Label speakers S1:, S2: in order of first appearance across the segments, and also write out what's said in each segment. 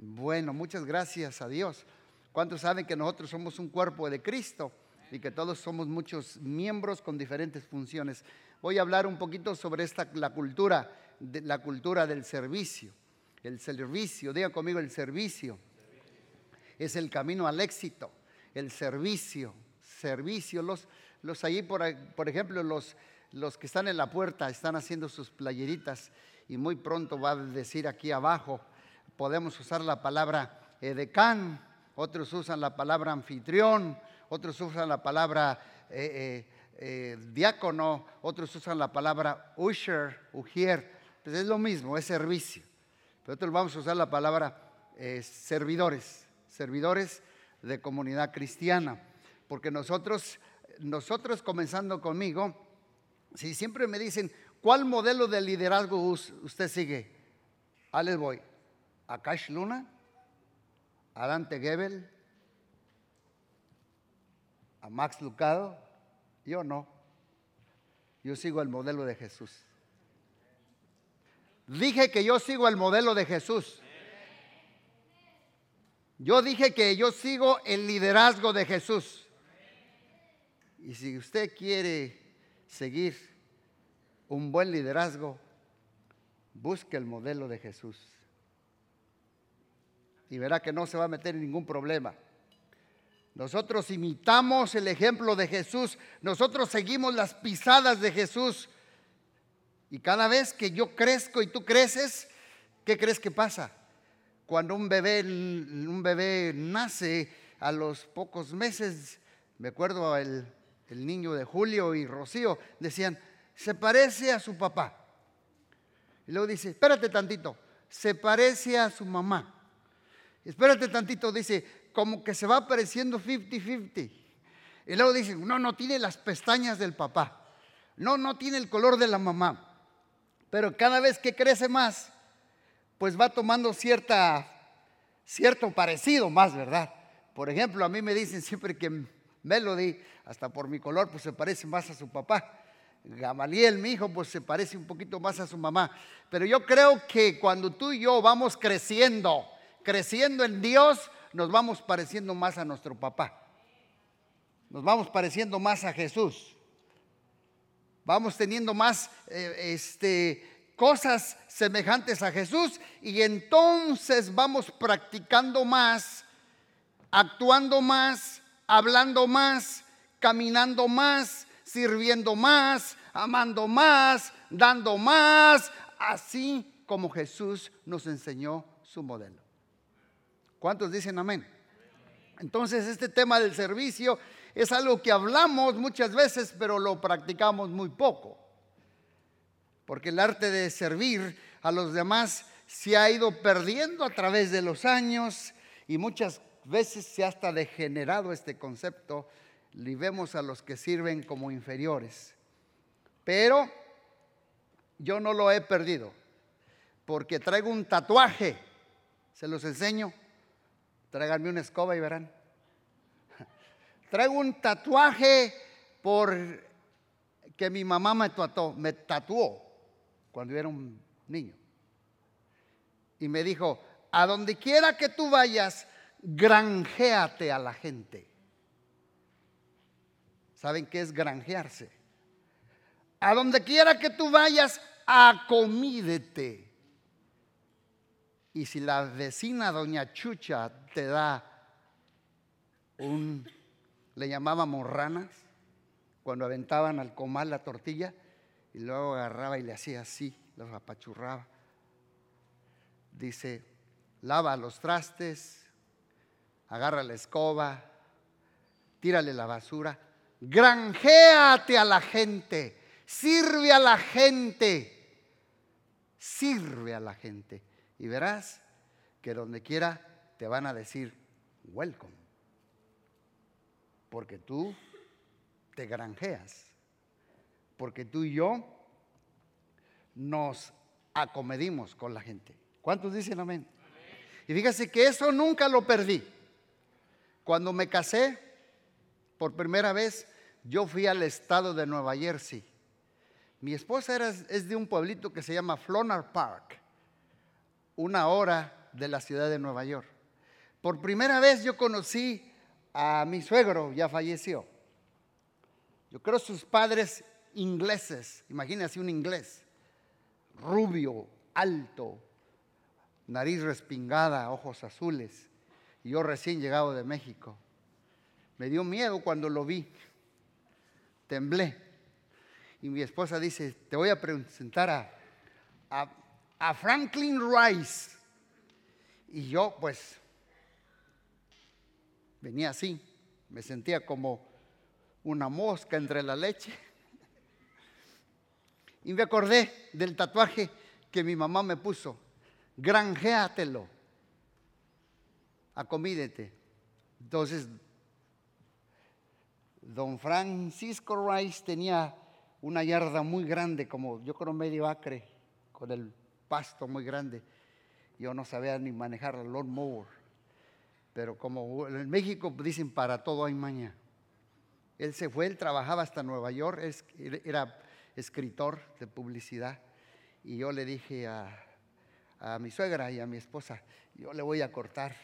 S1: Bueno, muchas gracias a Dios. ¿Cuántos saben que nosotros somos un cuerpo de Cristo y que todos somos muchos miembros con diferentes funciones? Voy a hablar un poquito sobre esta la cultura, la cultura del servicio. El servicio, diga conmigo el servicio. Es el camino al éxito, el servicio, servicio. Los, los ahí, por, por ejemplo, los, los que están en la puerta están haciendo sus playeritas y muy pronto va a decir aquí abajo, podemos usar la palabra edecán, otros usan la palabra anfitrión, otros usan la palabra eh, eh, eh, diácono, otros usan la palabra usher, ujier. Pues es lo mismo, es servicio. Pero nosotros vamos a usar la palabra servidores, servidores de comunidad cristiana. Porque nosotros, nosotros comenzando conmigo, si siempre me dicen, ¿cuál modelo de liderazgo usted sigue? Ahí les voy. Akash Luna, a Dante Gebel, a Max Lucado, yo no. Yo sigo el modelo de Jesús. Dije que yo sigo el modelo de Jesús. Yo dije que yo sigo el liderazgo de Jesús. Y si usted quiere seguir un buen liderazgo, busque el modelo de Jesús y verá que no se va a meter en ningún problema. Nosotros imitamos el ejemplo de Jesús, nosotros seguimos las pisadas de Jesús. Y cada vez que yo crezco y tú creces, ¿qué crees que pasa? Cuando un bebé, un bebé nace a los pocos meses, me acuerdo el, el niño de Julio y Rocío, decían, se parece a su papá. Y luego dice, espérate tantito, se parece a su mamá. Espérate tantito, dice, como que se va apareciendo 50-50. Y luego dice, no, no tiene las pestañas del papá. No, no tiene el color de la mamá. Pero cada vez que crece más, pues va tomando cierta, cierto parecido más, ¿verdad? Por ejemplo, a mí me dicen siempre que Melody, hasta por mi color, pues se parece más a su papá. Gamaliel, mi hijo, pues se parece un poquito más a su mamá. Pero yo creo que cuando tú y yo vamos creciendo, creciendo en Dios, nos vamos pareciendo más a nuestro papá. Nos vamos pareciendo más a Jesús. Vamos teniendo más eh, este, cosas semejantes a Jesús y entonces vamos practicando más, actuando más, hablando más, caminando más, sirviendo más, amando más, dando más, así como Jesús nos enseñó su modelo. ¿Cuántos dicen amén? Entonces este tema del servicio es algo que hablamos muchas veces, pero lo practicamos muy poco. Porque el arte de servir a los demás se ha ido perdiendo a través de los años y muchas veces se ha hasta degenerado este concepto y vemos a los que sirven como inferiores. Pero yo no lo he perdido porque traigo un tatuaje, se los enseño Tráiganme una escoba y verán. Traigo un tatuaje por que mi mamá me tatuó, me tatuó cuando yo era un niño. Y me dijo, a donde quiera que tú vayas, granjeate a la gente. ¿Saben qué es granjearse? A donde quiera que tú vayas, acomídete. Y si la vecina doña Chucha te da un, le llamábamos ranas, cuando aventaban al comal la tortilla y luego agarraba y le hacía así, los apachurraba. Dice, lava los trastes, agarra la escoba, tírale la basura, granjéate a la gente, sirve a la gente, sirve a la gente y verás que donde quiera te van a decir welcome. Porque tú te granjeas. Porque tú y yo nos acomedimos con la gente. ¿Cuántos dicen amén? Y fíjese que eso nunca lo perdí. Cuando me casé, por primera vez, yo fui al estado de Nueva Jersey. Mi esposa era, es de un pueblito que se llama Flonar Park una hora de la ciudad de Nueva York. Por primera vez yo conocí a mi suegro, ya falleció. Yo creo sus padres ingleses, imagínense un inglés, rubio, alto, nariz respingada, ojos azules, y yo recién llegado de México. Me dio miedo cuando lo vi, temblé. Y mi esposa dice, te voy a presentar a, a Franklin Rice. Y yo pues venía así, me sentía como una mosca entre la leche. Y me acordé del tatuaje que mi mamá me puso. Granjéatelo. Acomídete. Entonces, don Francisco Rice tenía una yarda muy grande, como yo creo medio acre, con el pasto muy grande. Yo no sabía ni manejar el lawnmower. Pero como en México dicen para todo hay maña. Él se fue, él trabajaba hasta Nueva York, era escritor de publicidad. Y yo le dije a, mi suegra y a mi esposa, yo le voy a cortar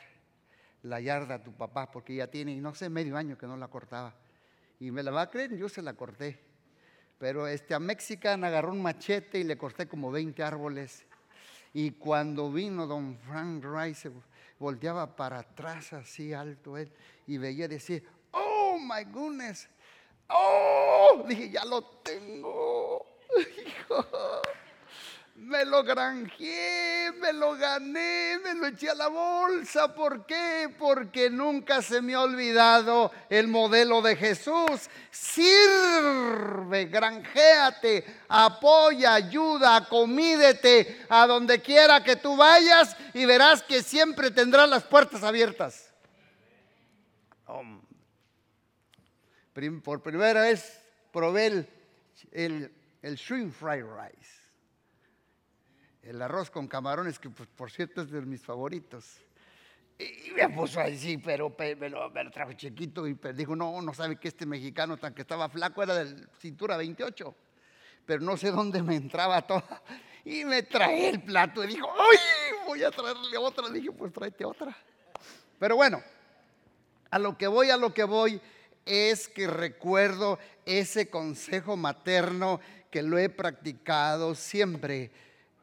S1: la yarda a tu papá, porque ya tiene, no sé, medio año que no la cortaba. Y me la va a creer, yo se la corté. Pero este, a Mexican agarró un machete y le corté como 20 árboles. Y cuando vino don Frank Rice, volteaba para atrás así alto él y veía decir, oh my goodness, oh, dije, ya lo tengo. Me lo granjeé, me lo gané, me lo eché a la bolsa. ¿Por qué? Porque nunca se me ha olvidado el modelo de Jesús. Sirve, granjéate, apoya, ayuda, acomídete a donde quiera que tú vayas y verás que siempre tendrás las puertas abiertas. Por primera vez probé el, el, el shrimp fried rice el arroz con camarones, que pues, por cierto es de mis favoritos. Y me puso así, pero me lo, trajo chiquito y dijo, no, no sabe que este mexicano tan que estaba flaco era de cintura 28, pero no sé dónde me entraba toda. Y me trae el plato y dijo, ¡ay! Voy a traerle otra. Le dije, pues tráete otra. Pero bueno, a lo que voy, a lo que voy es que recuerdo ese consejo materno que lo he practicado siempre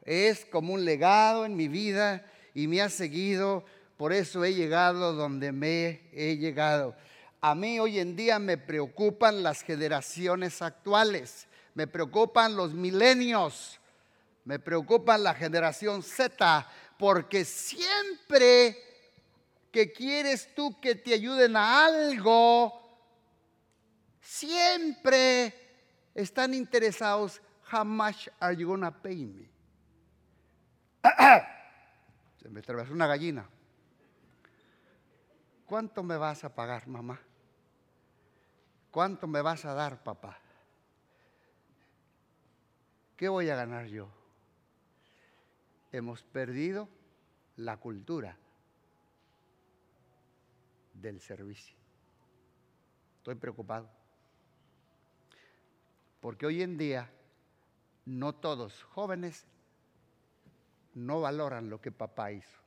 S1: es como un legado en mi vida y me ha seguido, por eso he llegado donde me he llegado. A mí hoy en día me preocupan las generaciones actuales, me preocupan los milenios, me preocupan la generación Z, porque siempre que quieres tú que te ayuden a algo, siempre están interesados, how much are you gonna pay me? Se me atravesó una gallina. ¿Cuánto me vas a pagar, mamá? ¿Cuánto me vas a dar, papá? ¿Qué voy a ganar yo? Hemos perdido la cultura del servicio. Estoy preocupado. Porque hoy en día no todos jóvenes no valoran lo que papá hizo.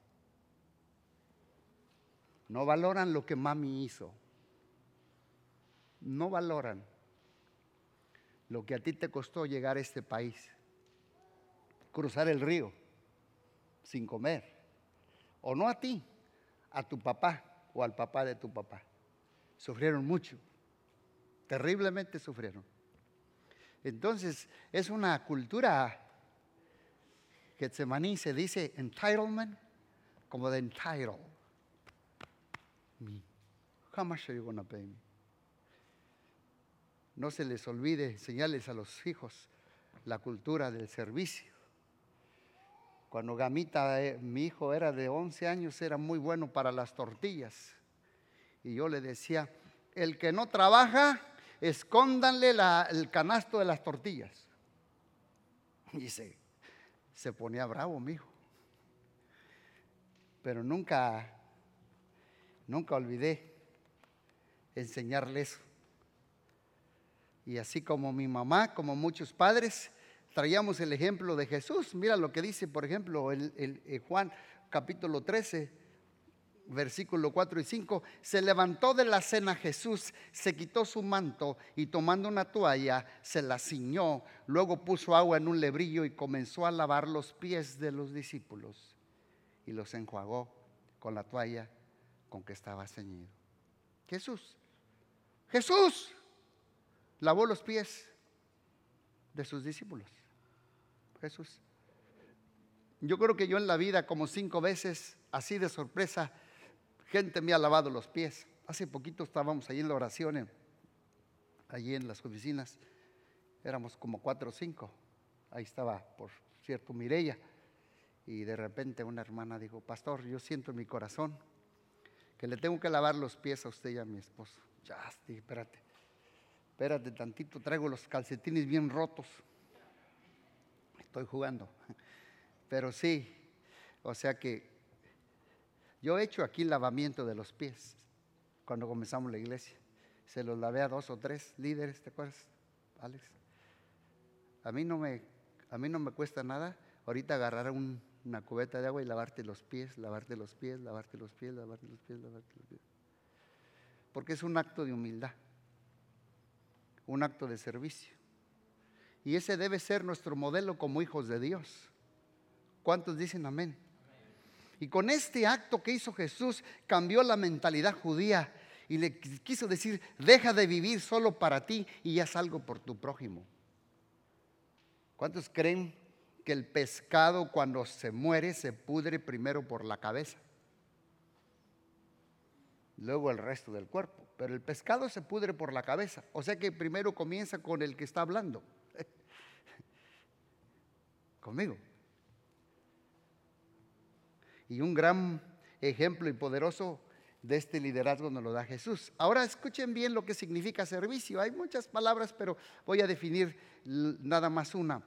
S1: No valoran lo que mami hizo. No valoran lo que a ti te costó llegar a este país. Cruzar el río sin comer. O no a ti, a tu papá o al papá de tu papá. Sufrieron mucho. Terriblemente sufrieron. Entonces es una cultura Getsemaní se dice entitlement como de entitle me. How much are you to pay me? No se les olvide enseñarles a los hijos la cultura del servicio. Cuando Gamita, eh, mi hijo era de 11 años, era muy bueno para las tortillas. Y yo le decía, el que no trabaja, escóndanle el canasto de las tortillas. Y dice, se ponía bravo, mi hijo. Pero nunca, nunca olvidé enseñarle eso. Y así como mi mamá, como muchos padres, traíamos el ejemplo de Jesús. Mira lo que dice, por ejemplo, el, el, Juan capítulo 13, versículo 4 y 5, se levantó de la cena Jesús, se quitó su manto y tomando una toalla se la ciñó, luego puso agua en un lebrillo y comenzó a lavar los pies de los discípulos y los enjuagó con la toalla con que estaba ceñido. Jesús, Jesús lavó los pies de sus discípulos. Jesús. Yo creo que yo en la vida como cinco veces, así de sorpresa, gente me ha lavado los pies. Hace poquito estábamos allí en la oración, allí en las oficinas. Éramos como cuatro o cinco. Ahí estaba, por cierto, Mireya. Y de repente una hermana dijo, pastor, yo siento en mi corazón que le tengo que lavar los pies a usted y a mi esposo. Ya, espérate, espérate tantito, traigo los calcetines bien rotos. Estoy jugando. Pero sí, o sea que yo he hecho aquí lavamiento de los pies cuando comenzamos la iglesia. Se los lavé a dos o tres líderes, ¿te acuerdas, Alex? A mí no me, a mí no me cuesta nada ahorita agarrar una cubeta de agua y lavarte los pies, lavarte los pies, lavarte los pies, lavarte los pies, lavarte los pies. Porque es un acto de humildad, un acto de servicio. Y ese debe ser nuestro modelo como hijos de Dios. ¿Cuántos dicen amén? Y con este acto que hizo Jesús cambió la mentalidad judía y le quiso decir, deja de vivir solo para ti y haz algo por tu prójimo. ¿Cuántos creen que el pescado cuando se muere se pudre primero por la cabeza? Luego el resto del cuerpo. Pero el pescado se pudre por la cabeza. O sea que primero comienza con el que está hablando. Conmigo y un gran ejemplo y poderoso de este liderazgo nos lo da Jesús. Ahora escuchen bien lo que significa servicio. Hay muchas palabras, pero voy a definir nada más una.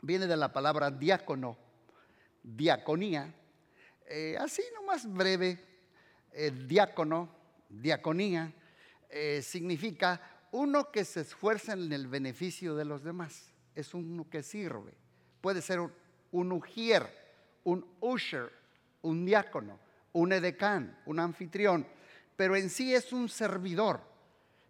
S1: Viene de la palabra diácono, diaconía. Eh, así nomás breve, eh, diácono, diaconía, eh, significa uno que se esfuerza en el beneficio de los demás. Es uno que sirve. Puede ser un, un ujier, un usher, un diácono, un edecán, un anfitrión, pero en sí es un servidor,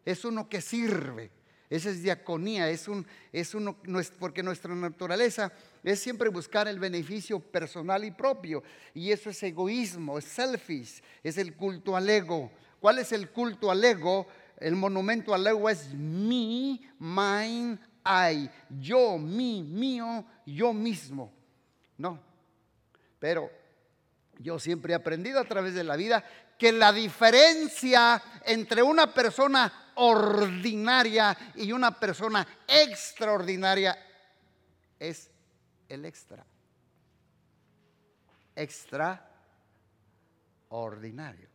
S1: es uno que sirve. Esa es diaconía, es, un, es uno, porque nuestra naturaleza es siempre buscar el beneficio personal y propio. Y eso es egoísmo, es selfish, es el culto al ego. ¿Cuál es el culto al ego? El monumento al ego es me, mine, I. Yo, mi, mío, yo mismo. No. Pero yo siempre he aprendido a través de la vida que la diferencia entre una persona ordinaria y una persona extraordinaria es el extra. Extraordinario.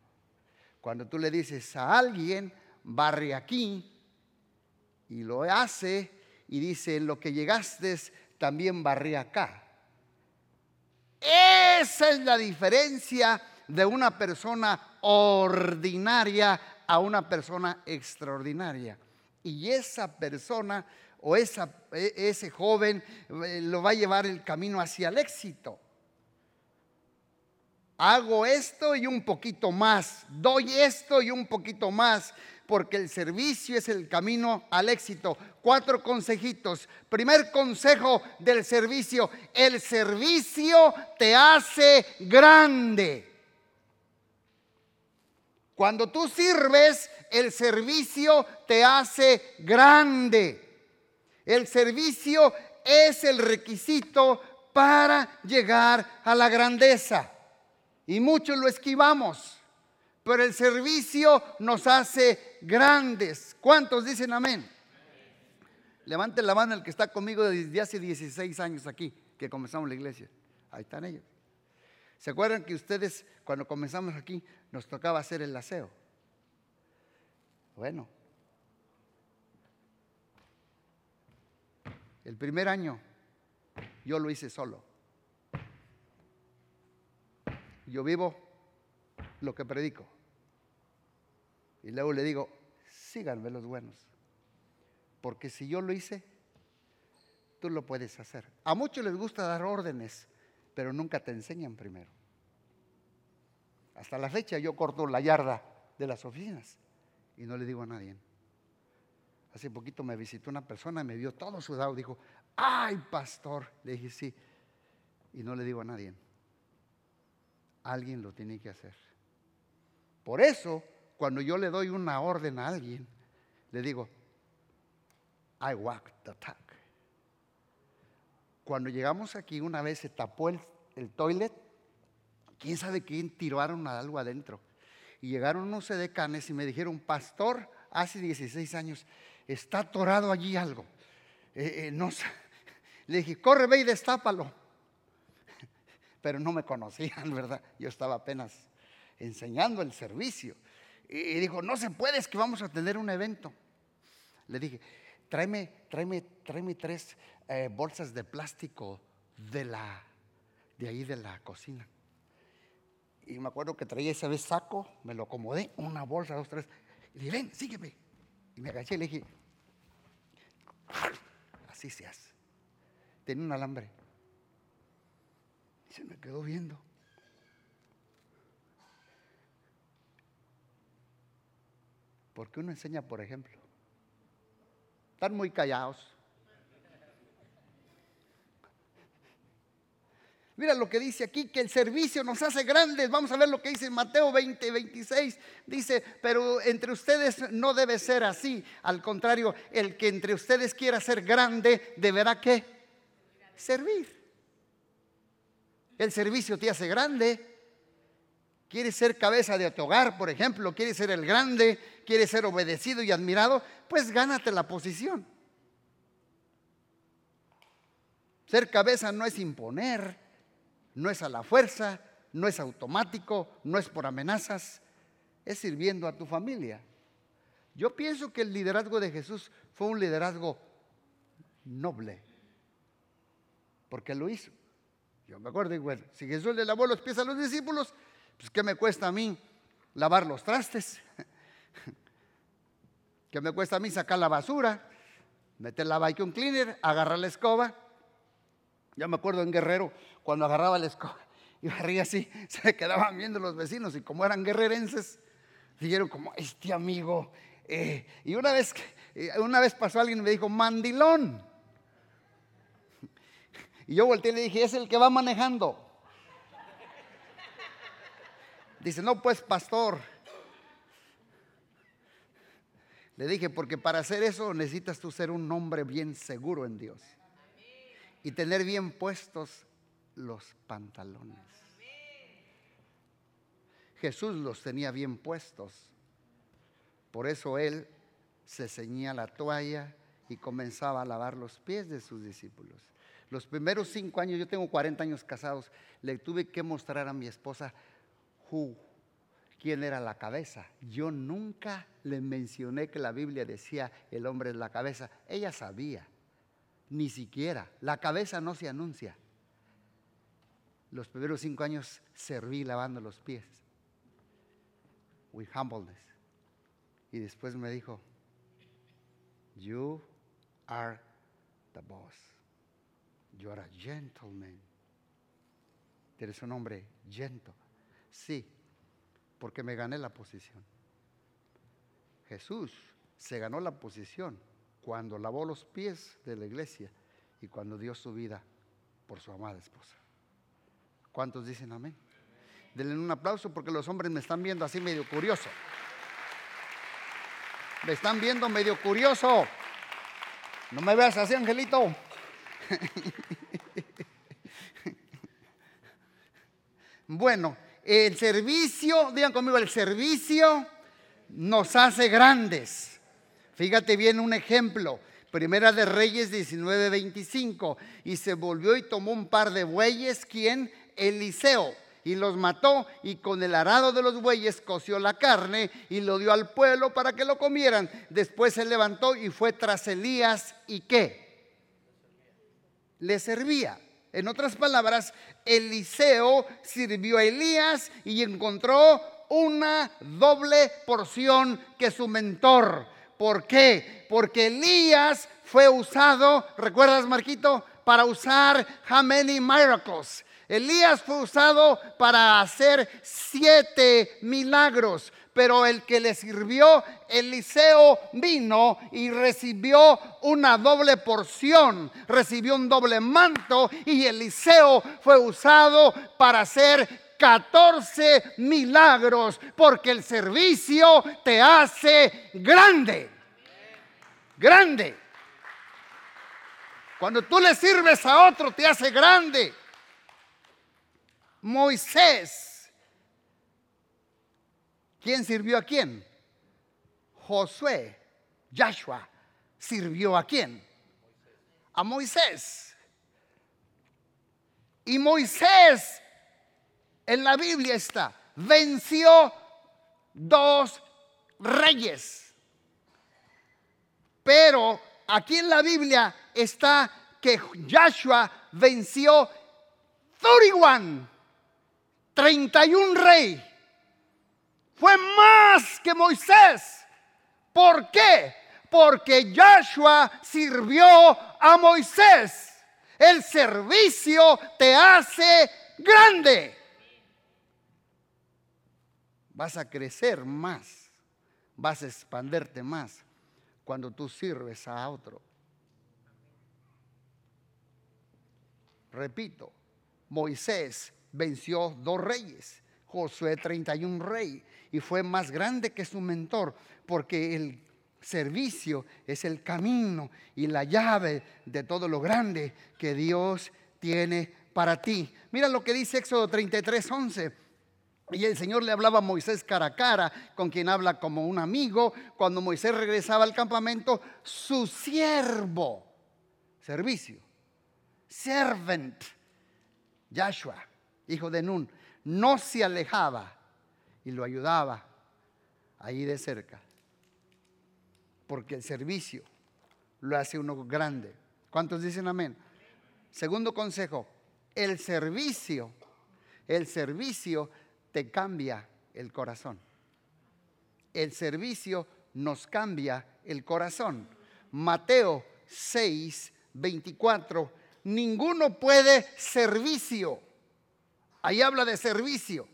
S1: Cuando tú le dices a alguien, barre aquí, y lo hace, y dice, lo que llegaste, también barre acá. Esa es la diferencia de una persona ordinaria a una persona extraordinaria. Y esa persona o e, ese joven eh, lo va a llevar el camino hacia el éxito. Hago esto y un poquito más, doy esto y un poquito más, porque el servicio es el camino al éxito. Cuatro consejitos. Primer consejo del servicio, el servicio te hace grande. Cuando tú sirves, el servicio te hace grande. El servicio es el requisito para llegar a la grandeza. Y muchos lo esquivamos pero el servicio nos hace grandes. ¿Cuántos dicen amén? Levante la mano el que está conmigo desde hace 16 años aquí, que comenzamos la iglesia. Ahí están ellos. ¿Se acuerdan que ustedes cuando comenzamos aquí nos tocaba hacer el aseo? Bueno, el primer año yo lo hice solo. Yo vivo lo que predico. Y luego le digo, síganme los buenos. Porque si yo lo hice, tú lo puedes hacer. A muchos les gusta dar órdenes, pero nunca te enseñan primero. Hasta la fecha yo corto la yarda de las oficinas y no le digo a nadie. Hace poquito me visitó una persona, me vio todo sudado, dijo, ay pastor, le dije sí, y no le digo a nadie. Alguien lo tiene que hacer. Por eso, cuando yo le doy una orden a alguien, le digo, I walk the talk. Cuando llegamos aquí, una vez se tapó el, el toilet, quién sabe quién tiraron algo adentro. Y llegaron unos edecanes y me dijeron, pastor, hace 16 años, está atorado allí algo. Eh, eh, Le dije, corre, ve y destápalo. Pero no me conocían, ¿verdad? Yo estaba apenas enseñando el servicio. Y dijo, no se puede, es que vamos a tener un evento. Le dije, tráeme, tráeme, tráeme tres eh, bolsas de plástico de la, de ahí de la cocina. Y me acuerdo que traía ese vez saco, me lo acomodé, una bolsa, dos, tres. Y le dije, ven, sígueme. Y me agaché y le dije, así se hace. Tenía un alambre. Y se me quedó viendo. Porque uno enseña, por ejemplo. Están muy callados. Mira lo que dice aquí, que el servicio nos hace grandes. Vamos a ver lo que dice en Mateo 20, 26. Dice, pero entre ustedes no debe ser así. Al contrario, el que entre ustedes quiera ser grande, deberá que servir. El servicio te hace grande. Quieres ser cabeza de tu hogar, por ejemplo, quieres ser el grande, quieres ser obedecido y admirado, pues gánate la posición. Ser cabeza no es imponer, no es a la fuerza, no es automático, no es por amenazas, es sirviendo a tu familia. Yo pienso que el liderazgo de Jesús fue un liderazgo noble, porque lo hizo. Yo me acuerdo, bueno, si Jesús le lavó los pies a los discípulos, pues ¿qué me cuesta a mí lavar los trastes? ¿Qué me cuesta a mí sacar la basura? Meter la vacuum cleaner, agarrar la escoba. Ya me acuerdo en Guerrero, cuando agarraba la escoba y barría así, se quedaban viendo los vecinos y como eran guerrerenses, dijeron como, este amigo. Eh", y una vez, eh, una vez pasó alguien y me dijo, mandilón. Y yo volteé y le dije, es el que va manejando. Dice, no, pues pastor. Le dije, porque para hacer eso necesitas tú ser un hombre bien seguro en Dios. Y tener bien puestos los pantalones. Jesús los tenía bien puestos. Por eso él se ceñía la toalla y comenzaba a lavar los pies de sus discípulos. Los primeros cinco años, yo tengo 40 años casados, le tuve que mostrar a mi esposa quién era la cabeza. Yo nunca le mencioné que la Biblia decía el hombre es la cabeza. Ella sabía, ni siquiera. La cabeza no se anuncia los primeros cinco años serví lavando los pies. With humbleness. Y después me dijo, You are the boss. You are a gentleman. Eres un hombre gentle. Sí, porque me gané la posición. Jesús se ganó la posición cuando lavó los pies de la iglesia y cuando dio su vida por su amada esposa. ¿Cuántos dicen amén? Denle un aplauso porque los hombres me están viendo así medio curioso. Me están viendo medio curioso. No me veas así, Angelito. bueno, el servicio, digan conmigo, el servicio nos hace grandes. Fíjate bien un ejemplo. Primera de Reyes 19:25. Y se volvió y tomó un par de bueyes, ¿quién? Eliseo y los mató y con el arado de los bueyes coció la carne y lo dio al pueblo para que lo comieran. Después se levantó y fue tras Elías y qué? Le servía. En otras palabras, Eliseo sirvió a Elías y encontró una doble porción que su mentor. ¿Por qué? Porque Elías fue usado, ¿recuerdas Marquito? Para usar how many miracles? Elías fue usado para hacer siete milagros, pero el que le sirvió, Eliseo, vino y recibió una doble porción, recibió un doble manto y Eliseo fue usado para hacer 14 milagros, porque el servicio te hace grande, grande. Cuando tú le sirves a otro, te hace grande. Moisés. ¿Quién sirvió a quién? Josué, Joshua, sirvió a quién? A Moisés. Y Moisés, en la Biblia está, venció dos reyes. Pero aquí en la Biblia está que Joshua venció 31 31 rey. Fue más que Moisés. ¿Por qué? Porque Joshua sirvió a Moisés. El servicio te hace grande. Vas a crecer más. Vas a expanderte más cuando tú sirves a otro. Repito, Moisés venció dos reyes, Josué 31 rey, y fue más grande que su mentor, porque el servicio es el camino y la llave de todo lo grande que Dios tiene para ti. Mira lo que dice Éxodo 33, 11. Y el Señor le hablaba a Moisés cara a cara, con quien habla como un amigo. Cuando Moisés regresaba al campamento, su siervo, servicio, servant, Joshua, hijo de Nun, no se alejaba y lo ayudaba ahí de cerca. Porque el servicio lo hace uno grande. ¿Cuántos dicen amén? Segundo consejo, el servicio, el servicio te cambia el corazón. El servicio nos cambia el corazón. Mateo 6, 24. Ninguno puede servicio Ahí habla de servicio.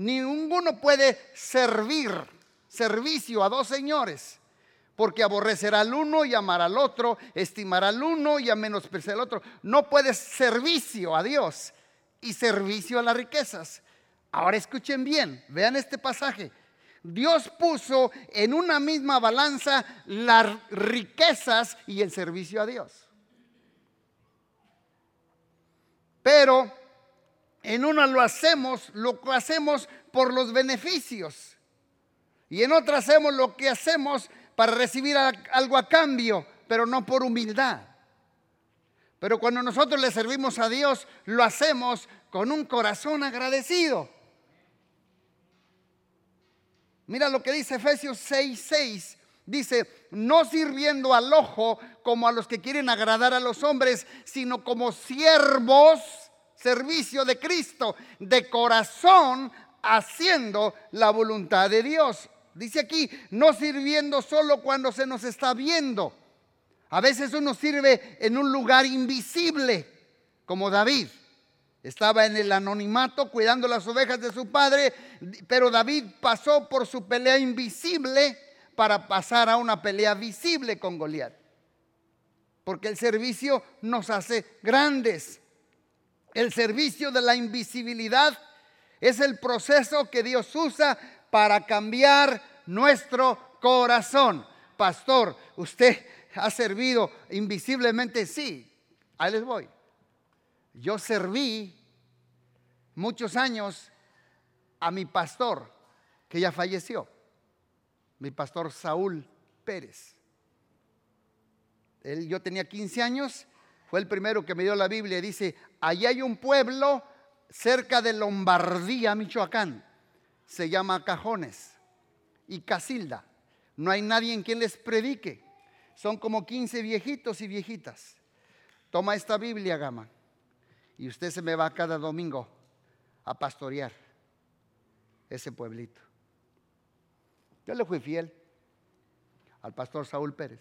S1: Ninguno puede servir, servicio a dos señores, porque aborrecerá al uno y amará al otro, estimará al uno y a menospreciar al otro. No puede servicio a Dios y servicio a las riquezas. Ahora escuchen bien, vean este pasaje. Dios puso en una misma balanza las riquezas y el servicio a Dios. Pero en una lo hacemos, lo que hacemos por los beneficios. Y en otra hacemos lo que hacemos para recibir algo a cambio, pero no por humildad. Pero cuando nosotros le servimos a Dios, lo hacemos con un corazón agradecido. Mira lo que dice Efesios 6:6. Dice, no sirviendo al ojo como a los que quieren agradar a los hombres, sino como siervos servicio de Cristo, de corazón, haciendo la voluntad de Dios. Dice aquí, no sirviendo solo cuando se nos está viendo. A veces uno sirve en un lugar invisible, como David. Estaba en el anonimato cuidando las ovejas de su padre, pero David pasó por su pelea invisible para pasar a una pelea visible con Goliat. Porque el servicio nos hace grandes. El servicio de la invisibilidad es el proceso que Dios usa para cambiar nuestro corazón. Pastor, usted ha servido invisiblemente, sí. Ahí les voy. Yo serví muchos años a mi pastor, que ya falleció, mi pastor Saúl Pérez. Él, yo tenía 15 años fue el primero que me dio la Biblia. Dice, allí hay un pueblo cerca de Lombardía, Michoacán. Se llama Cajones y Casilda. No hay nadie en quien les predique. Son como 15 viejitos y viejitas. Toma esta Biblia, Gama, y usted se me va cada domingo a pastorear ese pueblito. Yo le fui fiel al pastor Saúl Pérez.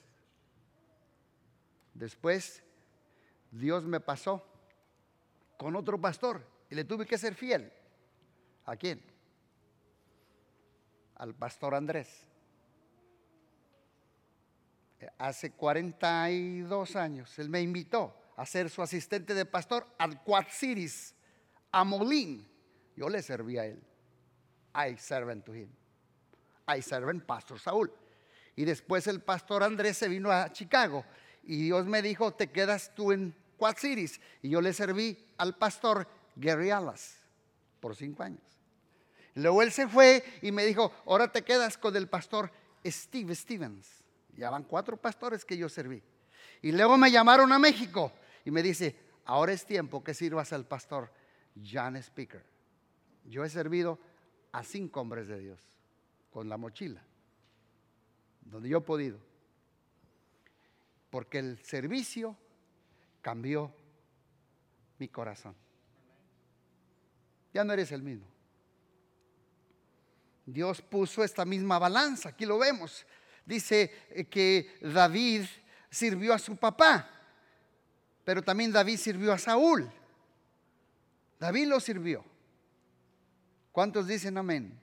S1: Después Dios me pasó con otro pastor Y le tuve que ser fiel. ¿A quién? Al pastor Andrés. Hace 42 años, él me invitó a ser su asistente de pastor al Quad Cities, a Molín. Yo le serví a él. I servant to him. I servant Pastor Saúl. Y después el pastor Andrés se vino a Chicago y Dios me dijo, te quedas tú en Quad Cities. Y yo le serví al pastor Gary Alas por cinco años. Luego él se fue y me dijo, ahora te quedas con el pastor Steve Stevens. Ya van cuatro pastores que yo serví. Y luego me llamaron a México y me dice, ahora es tiempo que sirvas al pastor John Speaker. Yo he servido a cinco hombres de Dios con la mochila, donde yo he podido. Porque el servicio cambió mi corazón. Ya no eres el mismo. Dios puso esta misma balanza, aquí lo vemos. Dice eh, que David sirvió a su papá, pero también David sirvió a Saúl. David lo sirvió. ¿Cuántos dicen amén?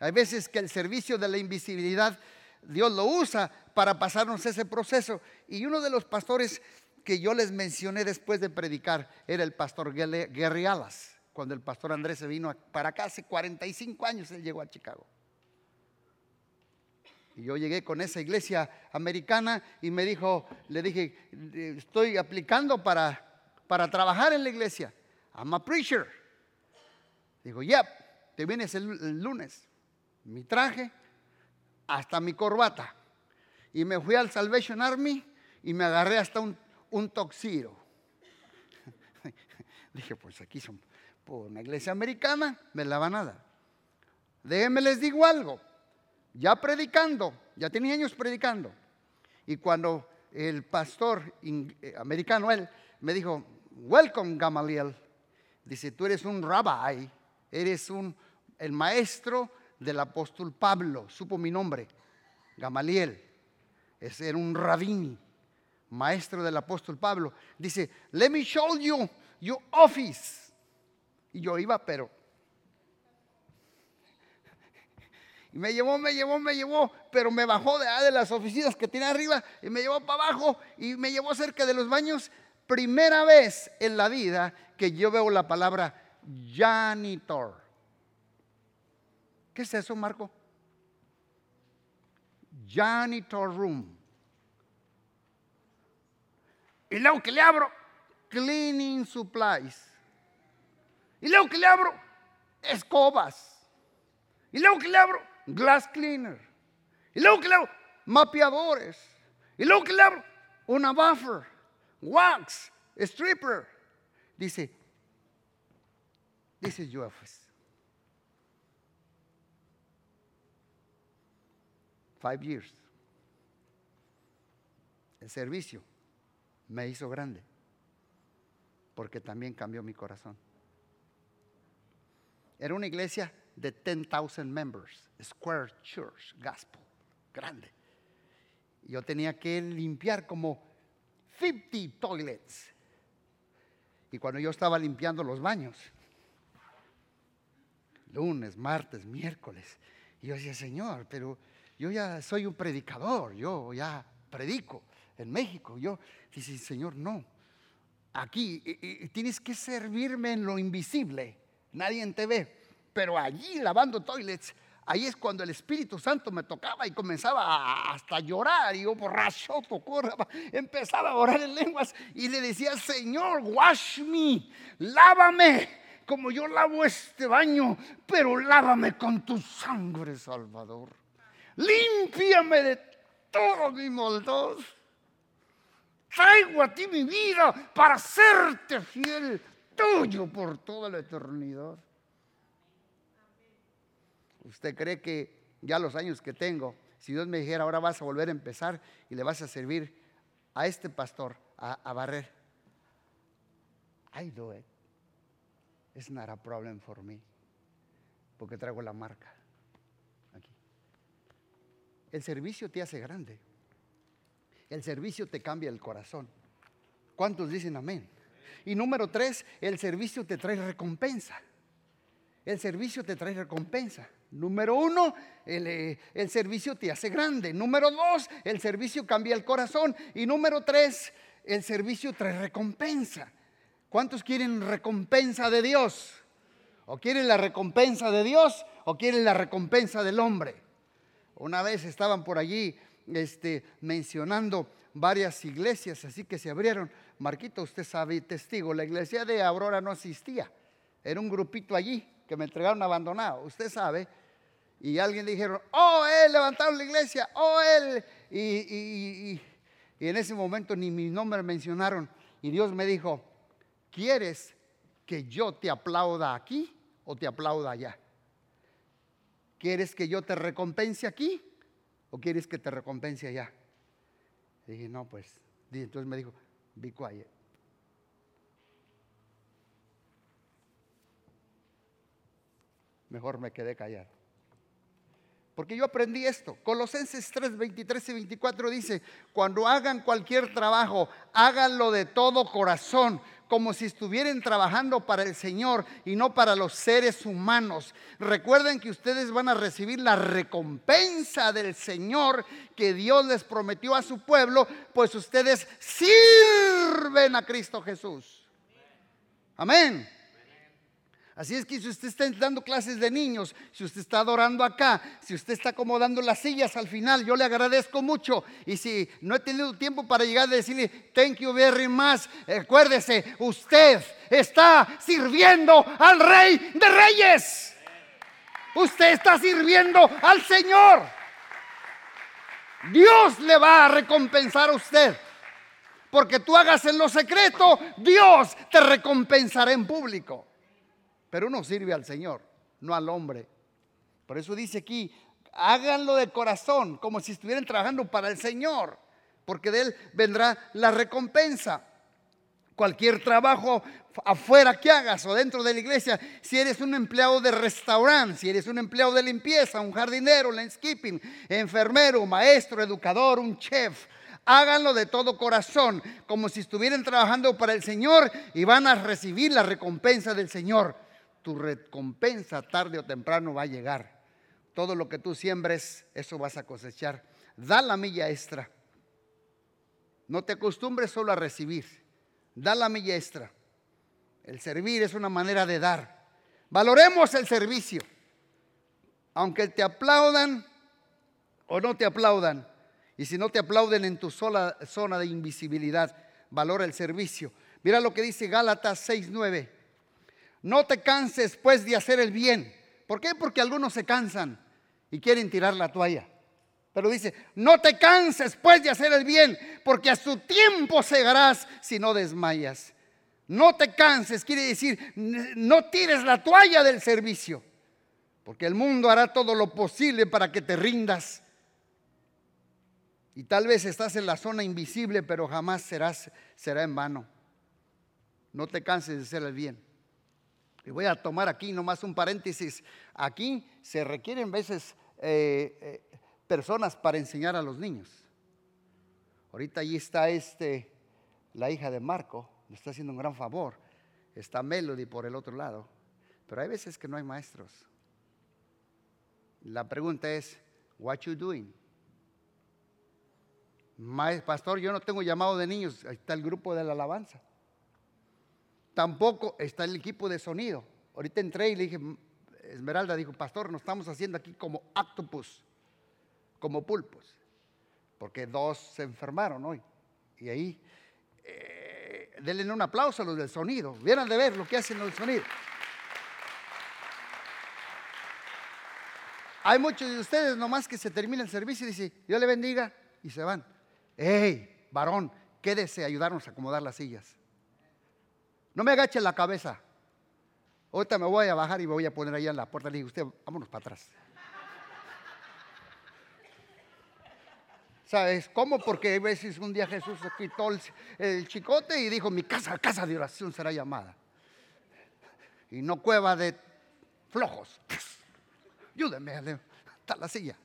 S1: Hay veces que el servicio de la invisibilidad Dios lo usa para pasarnos ese proceso. Y uno de los pastores que yo les mencioné después de predicar era el pastor Gary Alas. Cuando el pastor Andrés se vino para acá hace 45 años, él llegó a Chicago. Y yo llegué con esa iglesia americana y me dijo, le dije, estoy aplicando para, para trabajar en la iglesia. I'm a preacher. Digo, yep, te vienes el, lunes. Mi traje, hasta mi corbata. Y me fui al Salvation Army y me agarré hasta un, un Dije, pues aquí son por una iglesia americana, me la van a dar. Déjenme les digo algo. Ya predicando, ya tenía años predicando. Y cuando el pastor eh, americano, él, me dijo, welcome Gamaliel. Dice, tú eres un rabbi Eres un, el maestro del apóstol Pablo, supo mi nombre, Gamaliel. Era un rabini, maestro del apóstol Pablo. Dice, let me show you your office. Y yo iba, pero... Y me llevó, me llevó, me llevó, pero me bajó de, de las oficinas que tiene arriba y me llevó para abajo y me llevó cerca de los baños. Primera vez en la vida que yo veo la palabra janitor. ¿Qué es eso, Marco? Janitor room. Y luego que le abro, cleaning supplies. Y luego que le abro, escobas. Y luego que le abro, glass cleaner. Y luego que le abro, mapeadores. Y luego que le abro, una buffer, wax, stripper. Dice, This is office. Five years. El servicio me hizo grande porque también cambió mi corazón. Era una iglesia de 10,000 members, Square Church, Gospel, grande. Yo tenía que limpiar como 50 toilets. Y cuando yo estaba limpiando los baños, lunes, martes, miércoles. Yo decía, Señor, pero yo ya soy un predicador, yo ya predico en México. Yo dice, Señor, no. Aquí tienes que servirme en lo invisible. Nadie te ve. Pero allí lavando toilets, ahí es cuando el Espíritu Santo me tocaba y comenzaba hasta llorar. Y yo borracho, empezaba a orar en lenguas y le decía, Señor, wash me, lávame como yo lavo este baño, pero lávame con tu sangre, Salvador. Límpiame de todos mis moldos. Traigo a ti mi vida para serte fiel, tuyo por toda la eternidad. ¿Usted cree que ya los años que tengo, si Dios me dijera, ahora vas a volver a empezar y le vas a servir a este pastor a, barrer? I do it. It's not a problem for. Porque traigo la marca. El servicio te hace grande. El servicio te cambia el corazón. ¿Cuántos dicen amén? Y número tres, el servicio te trae recompensa. El servicio te trae recompensa. Número uno, el, eh, el, servicio te hace grande. Número dos, el servicio cambia el corazón. Y número tres, el servicio trae recompensa. ¿Cuántos quieren recompensa de Dios? ¿O quieren la recompensa de Dios o quieren la recompensa del hombre? Una vez estaban por allí este, mencionando varias iglesias, así que se abrieron. Marquito, usted sabe, testigo, la iglesia de Aurora no existía. Era un grupito allí que me entregaron abandonado, usted sabe. Y alguien dijeron, oh, él levantaron la iglesia, oh, él. Y, y en ese momento ni mi nombre mencionaron. Y Dios me dijo, ¿quieres que yo te aplauda aquí o te aplauda allá? ¿Quieres que yo te recompense aquí o quieres que te recompense allá? dije, no, pues. Y entonces me dijo, be quiet. Mejor me quedé callado. Porque yo aprendí esto. Colosenses 3, 23 y 24 dice, cuando hagan cualquier trabajo, háganlo de todo corazón, como si estuvieran trabajando para el Señor y no para los seres humanos. Recuerden que ustedes van a recibir la recompensa del Señor que Dios les prometió a su pueblo, pues ustedes sirven a Cristo Jesús. Amén. Así es que si usted está dando clases de niños, si usted está adorando acá, si usted está acomodando las sillas al final, yo le agradezco mucho. Y si no he tenido tiempo para llegar a decirle thank you very much, acuérdese, usted está sirviendo al Rey de Reyes. Usted está sirviendo al Señor. Dios le va a recompensar a usted. Porque tú hagas en lo secreto, Dios te recompensará en público. Pero uno sirve al Señor, no al hombre. Por eso dice aquí, háganlo de corazón, como si estuvieran trabajando para el Señor, porque de Él vendrá la recompensa. Cualquier trabajo afuera que hagas o dentro de la iglesia, si eres un empleado de restaurante, si eres un empleado de limpieza, un jardinero, landscaping, enfermero, maestro, educador, un chef, háganlo de todo corazón, como si estuvieran trabajando para el Señor y van a recibir la recompensa del Señor tu recompensa tarde o temprano va a llegar. Todo lo que tú siembres, eso vas a cosechar. Da la milla extra. No te acostumbres solo a recibir. Da la milla extra. El servir es una manera de dar. Valoremos el servicio. Aunque te aplaudan o no te aplaudan. Y si no te aplauden en tu sola zona de invisibilidad, valora el servicio. Mira lo que dice Gálatas 6:9. No te canses pues de hacer el bien. ¿Por qué? Porque algunos se cansan y quieren tirar la toalla. Pero dice, no te canses pues de hacer el bien, porque a su tiempo segarás si no desmayas. No te canses, quiere decir, no tires la toalla del servicio, porque el mundo hará todo lo posible para que te rindas. Y tal vez estás en la zona invisible, pero jamás serás, será en vano. No te canses de hacer el bien. Y voy a tomar aquí nomás un paréntesis. Aquí se requieren veces eh, eh, personas para enseñar a los niños. Ahorita allí está este, la hija de Marco, le está haciendo un gran favor. Está Melody por el otro lado. Pero hay veces que no hay maestros. La pregunta es, what you doing? Pastor, yo no tengo llamado de niños. Ahí está el grupo de la alabanza. Tampoco está el equipo de sonido. Ahorita entré y le dije, Esmeralda dijo, pastor, nos estamos haciendo aquí como octopus, como pulpos, porque dos se enfermaron hoy. Y ahí, eh, denle un aplauso a los del sonido. Vieran de ver lo que hacen los del sonido. Hay muchos de ustedes nomás que se termina el servicio y dicen, Dios le bendiga, y se van. ¡Ey, varón, quédese a ayudarnos a acomodar las sillas! No me agache la cabeza. Ahorita me voy a bajar y me voy a poner ahí en la puerta. Le digo, usted, vámonos para atrás. ¿Sabes cómo? Porque a veces un día Jesús quitó el, chicote y dijo, mi casa, casa de oración será llamada. Y no cueva de flojos. Ayúdeme a levantar la silla.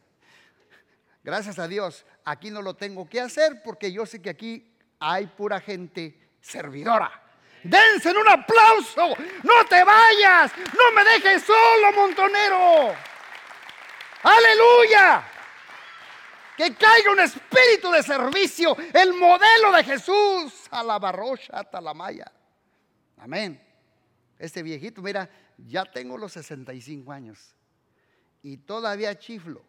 S1: Gracias a Dios, aquí no lo tengo que hacer porque yo sé que aquí hay pura gente servidora Dense un aplauso. No te vayas. No me dejes solo, montonero. Aleluya. Que caiga un espíritu de servicio. El modelo de Jesús. A la barrocha, talamaya. Amén. Este viejito, mira, ya tengo los 65 años. Y todavía chiflo.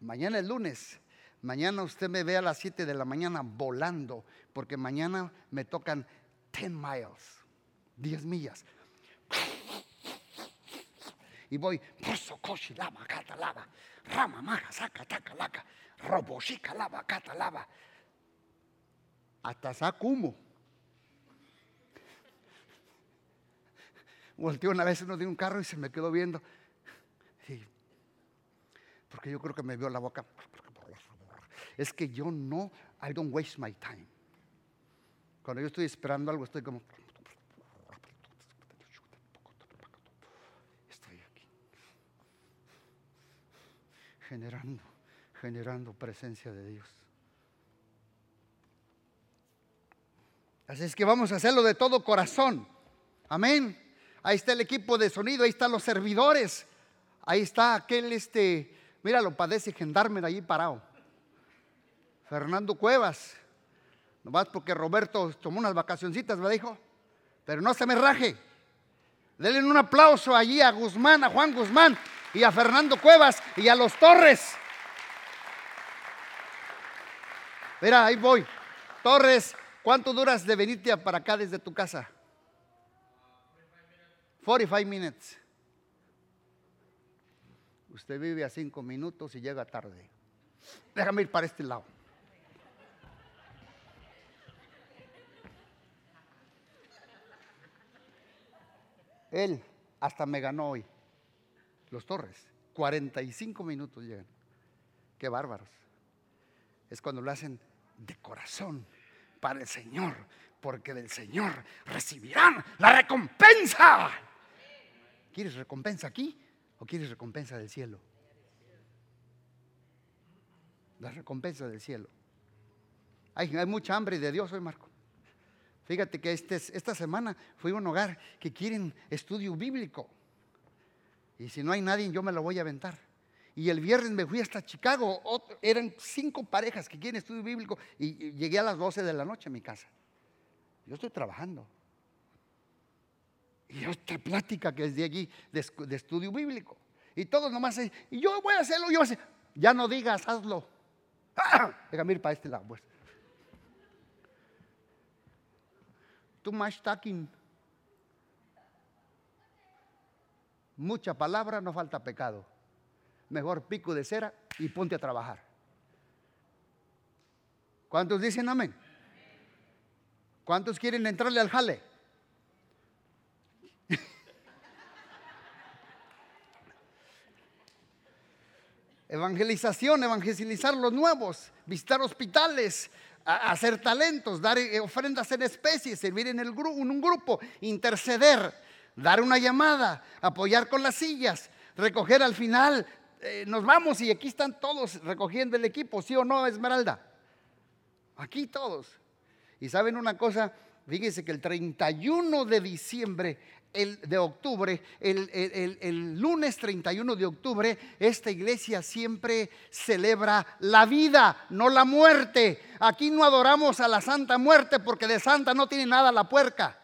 S1: Mañana es lunes. Mañana usted me ve a las 7 de la mañana volando, porque mañana me tocan 10 miles, 10 millas. Y voy, lava, kata lava, rama maja, saca, taca, laca, roboshika lava, kata lava. Hasta sacumo. Volteó una vez uno de un carro y se me quedó viendo. porque yo creo que me vio la boca es que yo no, I don't waste my time. Cuando yo estoy esperando algo, estoy como... Estoy aquí. Generando, generando presencia de Dios. Así es que vamos a hacerlo de todo corazón. Amén. Ahí está el equipo de sonido, ahí están los servidores. Ahí está aquel, este, mira, lo padece gendarme de allí parado. Fernando Cuevas. Nomás porque Roberto tomó unas vacacioncitas, me dijo. Pero no se me raje. Denle un aplauso allí a Guzmán, a Juan Guzmán y a Fernando Cuevas y a los Torres. Mira, ahí voy. Torres, ¿cuánto duras de venirte para acá desde tu casa? 45 minutes. Usted vive a cinco minutos y llega tarde. Déjame ir para este lado. Él hasta me ganó hoy. Los Torres. 45 minutos llegan. Qué bárbaros. Es cuando lo hacen de corazón para el Señor, porque del Señor recibirán la recompensa. ¿Quieres recompensa aquí o quieres recompensa del cielo? La recompensa del cielo. Hay, mucha hambre de Dios hoy, Marco. Fíjate que este, esta semana fui a un hogar que quieren estudio bíblico. Y si no hay nadie, yo me lo voy a aventar. Y el viernes me fui hasta Chicago. eran cinco parejas que quieren estudio bíblico. Y, llegué a las 12 de la noche a mi casa. Yo estoy trabajando. Y otra plática que es de allí, de, estudio bíblico. Y todos nomás, y yo voy a hacerlo, yo voy a hacer. Ya no digas, hazlo. Ir para este lado, pues. Mucha palabra, no falta pecado. Mejor pico de cera y ponte a trabajar. ¿Cuántos dicen amén? ¿Cuántos quieren entrarle al jale? Evangelización, evangelizar los nuevos, visitar hospitales, hacer talentos, dar eh, ofrendas en especie, servir en, el en un grupo, interceder, dar una llamada, apoyar con las sillas, recoger al final. Eh, nos vamos y aquí están todos recogiendo el equipo, ¿sí o no, Esmeralda? Aquí todos. Y saben una cosa, fíjense que el 31 de diciembre el, de octubre, el, lunes 31 de octubre, esta iglesia siempre celebra la vida, no la muerte. Aquí no adoramos a la Santa Muerte porque de Santa no tiene nada la puerca.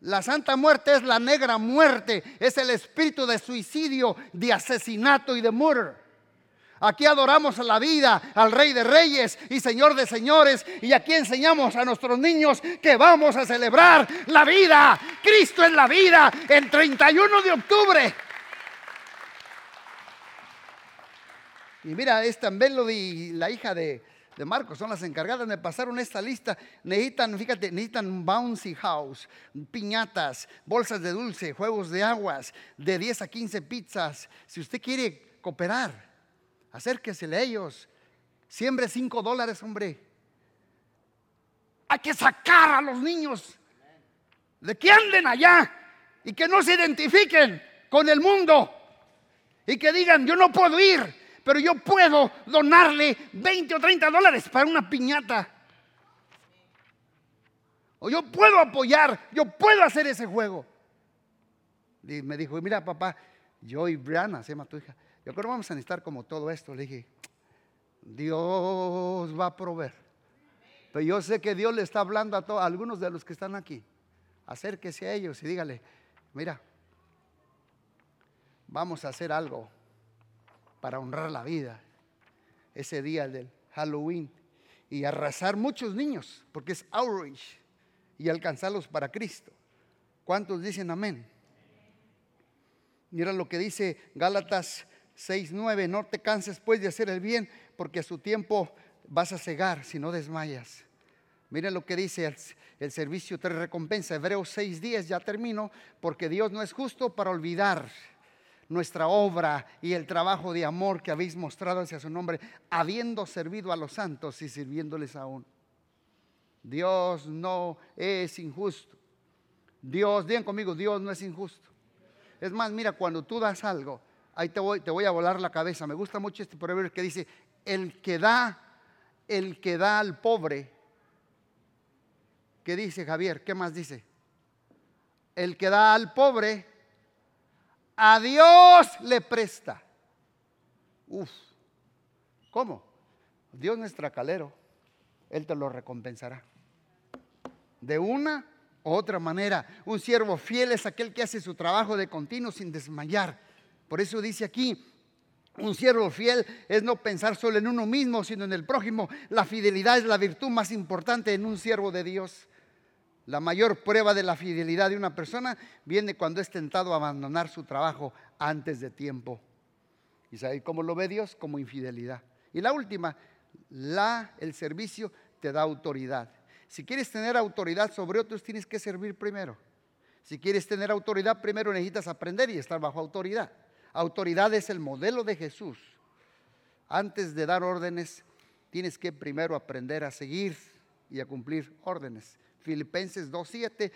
S1: La Santa Muerte es la negra muerte, es el espíritu de suicidio, de asesinato y de murder. Aquí adoramos la vida, al Rey de Reyes y Señor de Señores. Y aquí enseñamos a nuestros niños que vamos a celebrar la vida. Cristo es la vida el 31 de octubre. Y mira, esta Melody, la hija de, de Marcos, son las encargadas, me pasaron esta lista. Necesitan, fíjate, necesitan bouncy house, piñatas, bolsas de dulce, juegos de aguas, de 10 a 15 pizzas. Si usted quiere cooperar, acérquesele a ellos. Siembre cinco dólares, hombre. Hay que sacar a los niños de que anden allá y que no se identifiquen con el mundo y que digan, yo no puedo ir, pero yo puedo donarle 20 o 30 dólares para una piñata. O yo puedo apoyar, yo puedo hacer ese juego. Y me dijo, mira papá, yo y Brianna, se llama tu hija, yo creo que vamos a necesitar como todo esto. Le dije, Dios va a proveer. Pero yo sé que Dios le está hablando a, todos, a algunos de los que están aquí. Acérquese a ellos y dígale, mira, vamos a hacer algo para honrar la vida. Ese día del Halloween. Y arrasar muchos niños, porque es outreach. Y alcanzarlos para Cristo. ¿Cuántos dicen amén? Mira lo que dice Gálatas 6:9, no te canses pues de hacer el bien, porque a su tiempo vas a cegar si no desmayas. Miren lo que dice el, servicio te recompensa. Hebreos 6:10, ya termino, porque Dios no es justo para olvidar nuestra obra y el trabajo de amor que habéis mostrado hacia su nombre, habiendo servido a los santos y sirviéndoles aún. Dios no es injusto. Dios, digan conmigo, Dios no es injusto. Es más, mira, cuando tú das algo, ahí te voy, te voy a volar la cabeza. Me gusta mucho este proverbio que dice, el que da, el que da al pobre. ¿Qué dice Javier? ¿Qué más dice? El que da al pobre, a Dios le presta. Uf, ¿cómo? Dios no es tracalero, Él te lo recompensará. De una otra manera, un siervo fiel es aquel que hace su trabajo de continuo sin desmayar. Por eso dice aquí, un siervo fiel es no pensar solo en uno mismo, sino en el prójimo. La fidelidad es la virtud más importante en un siervo de Dios. La mayor prueba de la fidelidad de una persona viene cuando es tentado a abandonar su trabajo antes de tiempo. ¿Y sabe cómo lo ve Dios? Como infidelidad. Y la última, la, el servicio te da autoridad. Si quieres tener autoridad sobre otros, tienes que servir primero. Si quieres tener autoridad, primero necesitas aprender y estar bajo autoridad. Autoridad es el modelo de Jesús. Antes de dar órdenes, tienes que primero aprender a seguir y a cumplir órdenes. Filipenses 2.7,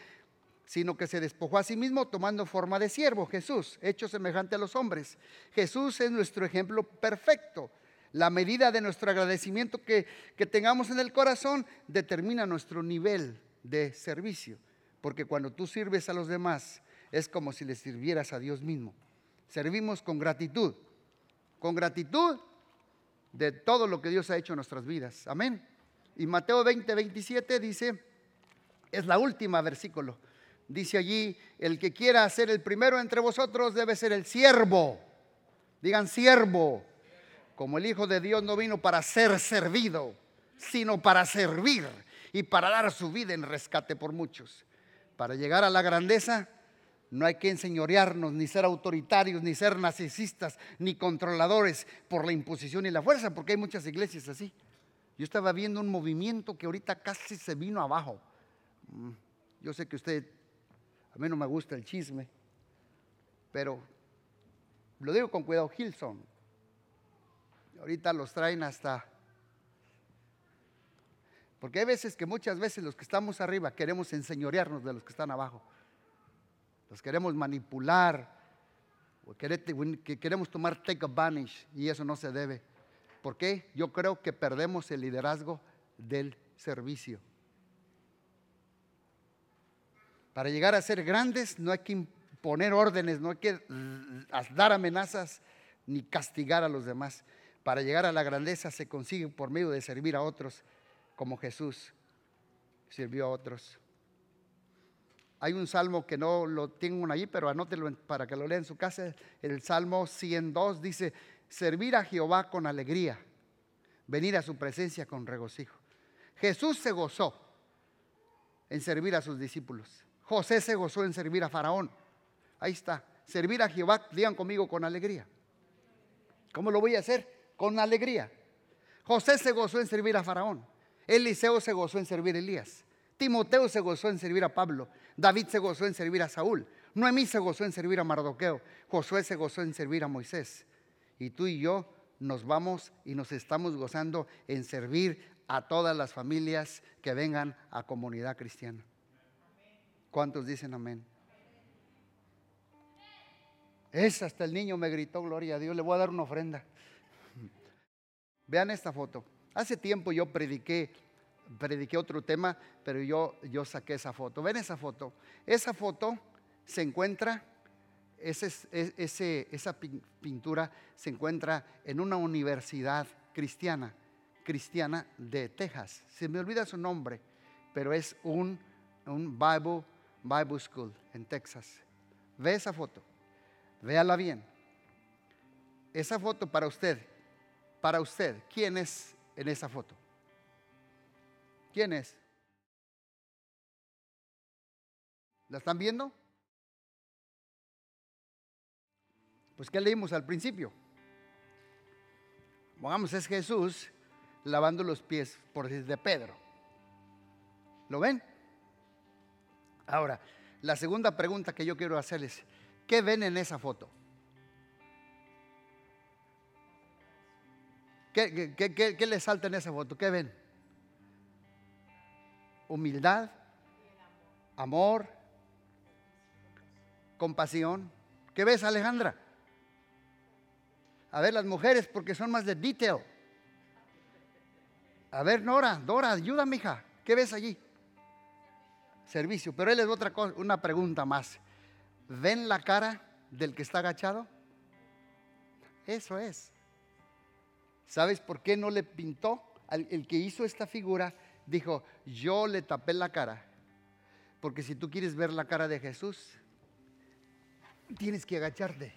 S1: sino que se despojó a sí mismo tomando forma de siervo, Jesús, hecho semejante a los hombres. Jesús es nuestro ejemplo perfecto. La medida de nuestro agradecimiento que, tengamos en el corazón determina nuestro nivel de servicio. Porque cuando tú sirves a los demás, es como si le sirvieras a Dios mismo. Servimos con gratitud. Con gratitud de todo lo que Dios ha hecho en nuestras vidas. Amén. Y Mateo 20, 27 dice, es la última versículo. Dice allí, el que quiera ser el primero entre vosotros debe ser el siervo. Digan siervo como el Hijo de Dios no vino para ser servido, sino para servir y para dar su vida en rescate por muchos. Para llegar a la grandeza no hay que enseñorearnos, ni ser autoritarios, ni ser narcisistas, ni controladores por la imposición y la fuerza, porque hay muchas iglesias así. Yo estaba viendo un movimiento que ahorita casi se vino abajo. Mm, yo sé que usted, a mí no me gusta el chisme, pero lo digo con cuidado, Hilson, Ahorita los traen hasta... Porque hay veces que muchas veces los que estamos arriba queremos enseñorearnos de los que están abajo. Los queremos manipular, o que queremos tomar take advantage y eso no se debe. ¿Por qué? Yo creo que perdemos el liderazgo del servicio. Para llegar a ser grandes no hay que imponer órdenes, no hay que dar amenazas ni castigar a los demás para llegar a la grandeza se consigue por medio de servir a otros como Jesús sirvió a otros. Hay un salmo que no lo tengo allí, pero anótelo para que lo lea en su casa. El salmo 102 dice, servir a Jehová con alegría, venir a su presencia con regocijo. Jesús se gozó en servir a sus discípulos. José se gozó en servir a Faraón. Ahí está. Servir a Jehová, digan conmigo, con alegría. ¿Cómo lo voy a hacer? con alegría. José se gozó en servir a Faraón. Eliseo se gozó en servir a Elías. Timoteo se gozó en servir a Pablo. David se gozó en servir a Saúl. Noemí se gozó en servir a Mardoqueo. Josué se gozó en servir a Moisés. Y tú y yo nos vamos y nos estamos gozando en servir a todas las familias que vengan a comunidad cristiana. ¿Cuántos dicen amén? Es hasta el niño me gritó, gloria a Dios, le voy a dar una ofrenda. Vean esta foto. Hace tiempo yo prediqué prediqué otro tema, pero yo, yo saqué esa foto. ¿Ven esa foto? Esa foto se encuentra, ese, ese, esa pintura se encuentra en una universidad cristiana, cristiana de Texas. Se me olvida su nombre, pero es un, un Bible, Bible School en Texas. Ve esa foto, véala bien. Esa foto para usted, para usted, ¿quién es en esa foto? ¿Quién es? ¿La están viendo? Pues ¿qué leímos al principio? Pongamos, es Jesús lavando los pies por de Pedro. ¿Lo ven? Ahora, la segunda pregunta que yo quiero hacerles, ¿qué ven en esa foto? ¿Qué, qué, qué, qué les salta en esa foto? ¿Qué ven? Humildad, amor, compasión. ¿Qué ves, Alejandra? A ver, las mujeres, porque son más de detail. A ver, Nora, Dora, ayúdame, hija. ¿Qué ves allí? Servicio. Pero él es otra cosa, una pregunta más. ¿Ven la cara del que está agachado? Eso es. ¿Sabes por qué no le pintó? el que hizo esta figura dijo, yo le tapé la cara. Porque si tú quieres ver la cara de Jesús, tienes que agacharte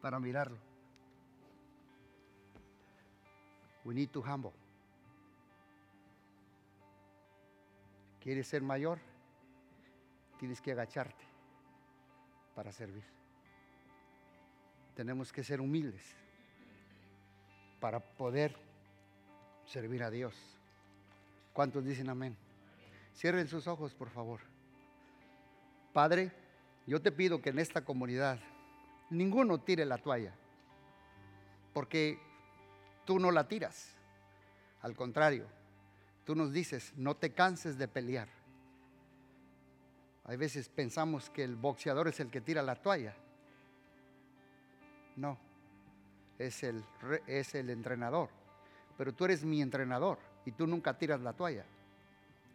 S1: para mirarlo. We need to humble. ¿Quieres ser mayor? Tienes que agacharte para servir. Tenemos que ser humildes para poder servir a Dios. ¿Cuántos dicen amén? Cierren sus ojos, por favor. Padre, yo te pido que en esta comunidad ninguno tire la toalla, porque tú no la tiras. Al contrario, tú nos dices, no te canses de pelear. Hay veces pensamos que el boxeador es el que tira la toalla. No, es el, es el entrenador pero tú eres mi entrenador y tú nunca tiras la toalla.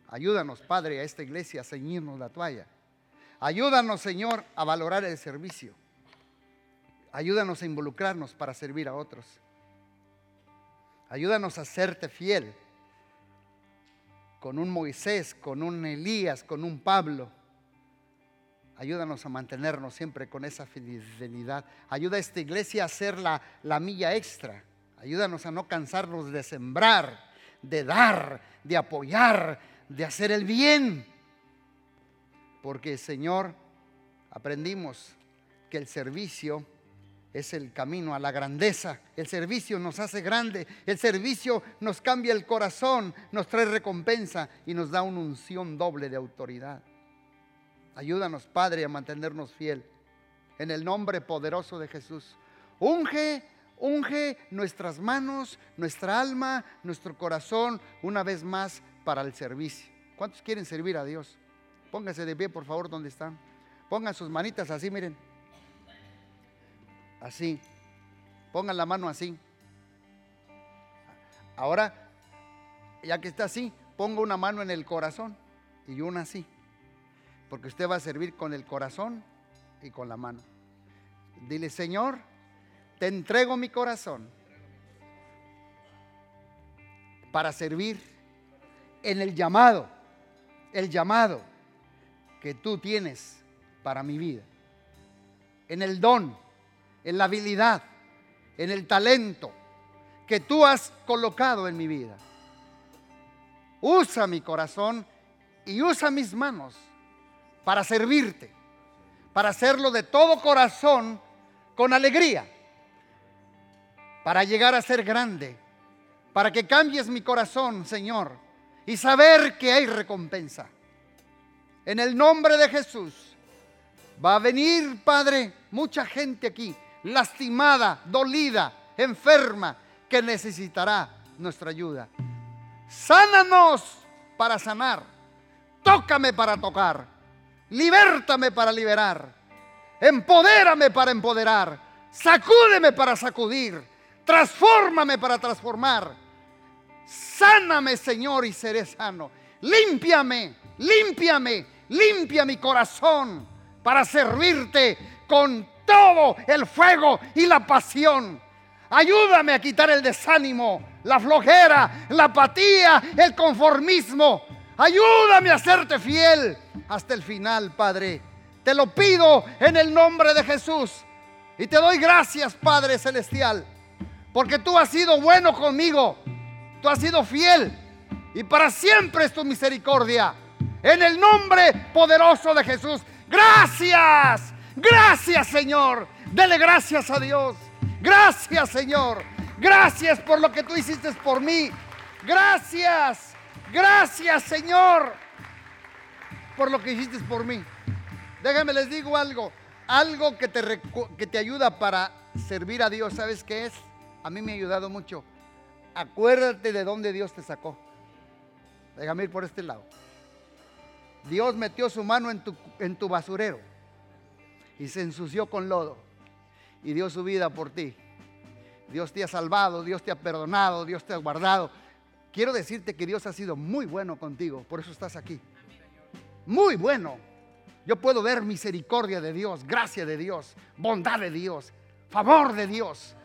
S1: Ayúdanos, Padre, a esta iglesia a ceñirnos la toalla. Ayúdanos, Señor, a valorar el servicio. Ayúdanos a involucrarnos para servir a otros. Ayúdanos a serte fiel con un Moisés, con un Elías, con un Pablo. Ayúdanos a mantenernos siempre con esa fidelidad. Ayuda a esta iglesia a hacer la, la milla extra Ayúdanos a no cansarnos de sembrar, de dar, de apoyar, de hacer el bien. Porque, Señor, aprendimos que el servicio es el camino a la grandeza. El servicio nos hace grande. El servicio nos cambia el corazón, nos trae recompensa y nos da una unción doble de autoridad. Ayúdanos, Padre, a mantenernos fiel. En el nombre poderoso de Jesús. Unge unge nuestras manos, nuestra alma, nuestro corazón una vez más para el servicio. ¿Cuántos quieren servir a Dios? Pónganse de pie, por favor, donde están. Pongan sus manitas así, miren. Así. Pongan la mano así. Ahora, ya que está así, ponga una mano en el corazón y una así. Porque usted va a servir con el corazón y con la mano. Dile, Señor, te entrego mi corazón para servir en el llamado, el llamado que tú tienes para mi vida, en el don, en la habilidad, en el talento que tú has colocado en mi vida. Usa mi corazón y usa mis manos para servirte, para hacerlo de todo corazón con alegría para llegar a ser grande, para que cambies mi corazón, Señor, y saber que hay recompensa. En el nombre de Jesús va a venir, Padre, mucha gente aquí, lastimada, dolida, enferma, que necesitará nuestra ayuda. Sánanos para sanar. Tócame para tocar. Libértame para liberar. Empodérame para empoderar. Sacúdeme para sacudir. Transfórmame para transformar. Sáname, Señor, y seré sano. Límpiame, límpiame, limpia mi corazón para servirte con todo el fuego y la pasión. Ayúdame a quitar el desánimo, la flojera, la apatía, el conformismo. Ayúdame a serte fiel hasta el final, Padre. Te lo pido en el nombre de Jesús. Y te doy gracias, Padre Celestial, porque tú has sido bueno conmigo. Tú has sido fiel. Y para siempre es tu misericordia. En el nombre poderoso de Jesús. Gracias. Gracias, Señor. Dele gracias a Dios. Gracias, Señor. Gracias por lo que tú hiciste por mí. Gracias. Gracias, Señor. Por lo que hiciste por mí. Déjame les digo algo. Algo que te, que te ayuda para servir a Dios. ¿Sabes qué es? A mí me ha ayudado mucho. Acuérdate de dónde Dios te sacó. Déjame ir por este lado. Dios metió su mano en tu, en tu basurero y se ensució con lodo y dio su vida por ti. Dios te ha salvado, Dios te ha perdonado, Dios te ha guardado. Quiero decirte que Dios ha sido muy bueno contigo, por eso estás aquí. Muy bueno. Yo puedo ver misericordia de Dios, gracia de Dios, bondad de Dios, favor de Dios.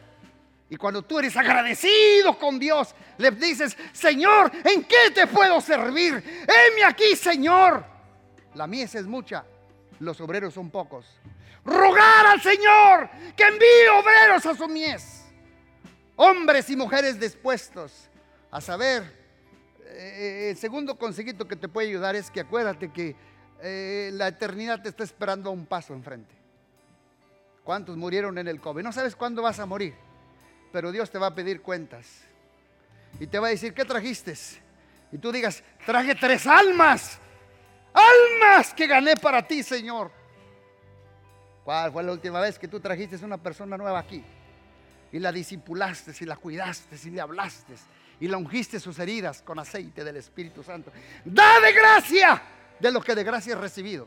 S1: Y cuando tú eres agradecido con Dios, le dices, Señor, ¿en qué te puedo servir? Heme aquí, Señor. La mies es mucha, los obreros son pocos. Rogar al Señor que envíe obreros a su mies. Hombres y mujeres dispuestos a saber. Eh, el segundo consejito que te puede ayudar es que acuérdate que eh, la eternidad te está esperando a un paso enfrente. ¿Cuántos murieron en el COVID? No sabes cuándo vas a morir pero Dios te va a pedir cuentas. Y te va a decir, ¿qué trajiste? Y tú digas, traje tres almas. Almas que gané para ti, Señor. ¿Cuál fue la última vez que tú trajiste una persona nueva aquí? Y la disipulaste, y la cuidaste, y le hablaste, y la ungiste sus heridas con aceite del Espíritu Santo. Da de gracia de lo que de gracia has recibido.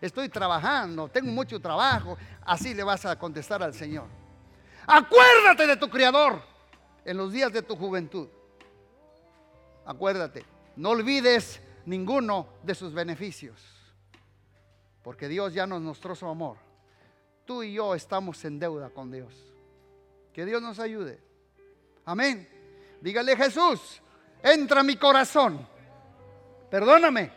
S1: Estoy trabajando, tengo mucho trabajo. Así le vas a contestar al Señor. Acuérdate de tu Creador en los días de tu juventud. Acuérdate, no olvides ninguno de sus beneficios, porque Dios ya nos mostró su amor. Tú y yo estamos en deuda con Dios. Que Dios nos ayude. Amén. Dígale Jesús, entra a mi corazón. Perdóname,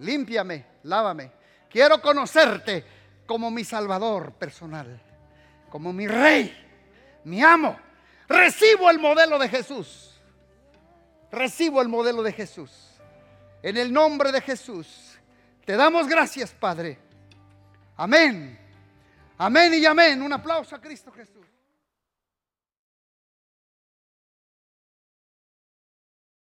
S1: límpiame, lávame. Quiero conocerte como mi Salvador personal, como mi Rey mi amo. Recibo el modelo de Jesús. Recibo el modelo de Jesús. En el nombre de Jesús. Te damos gracias, Padre. Amén. Amén y amén. Un aplauso a Cristo Jesús.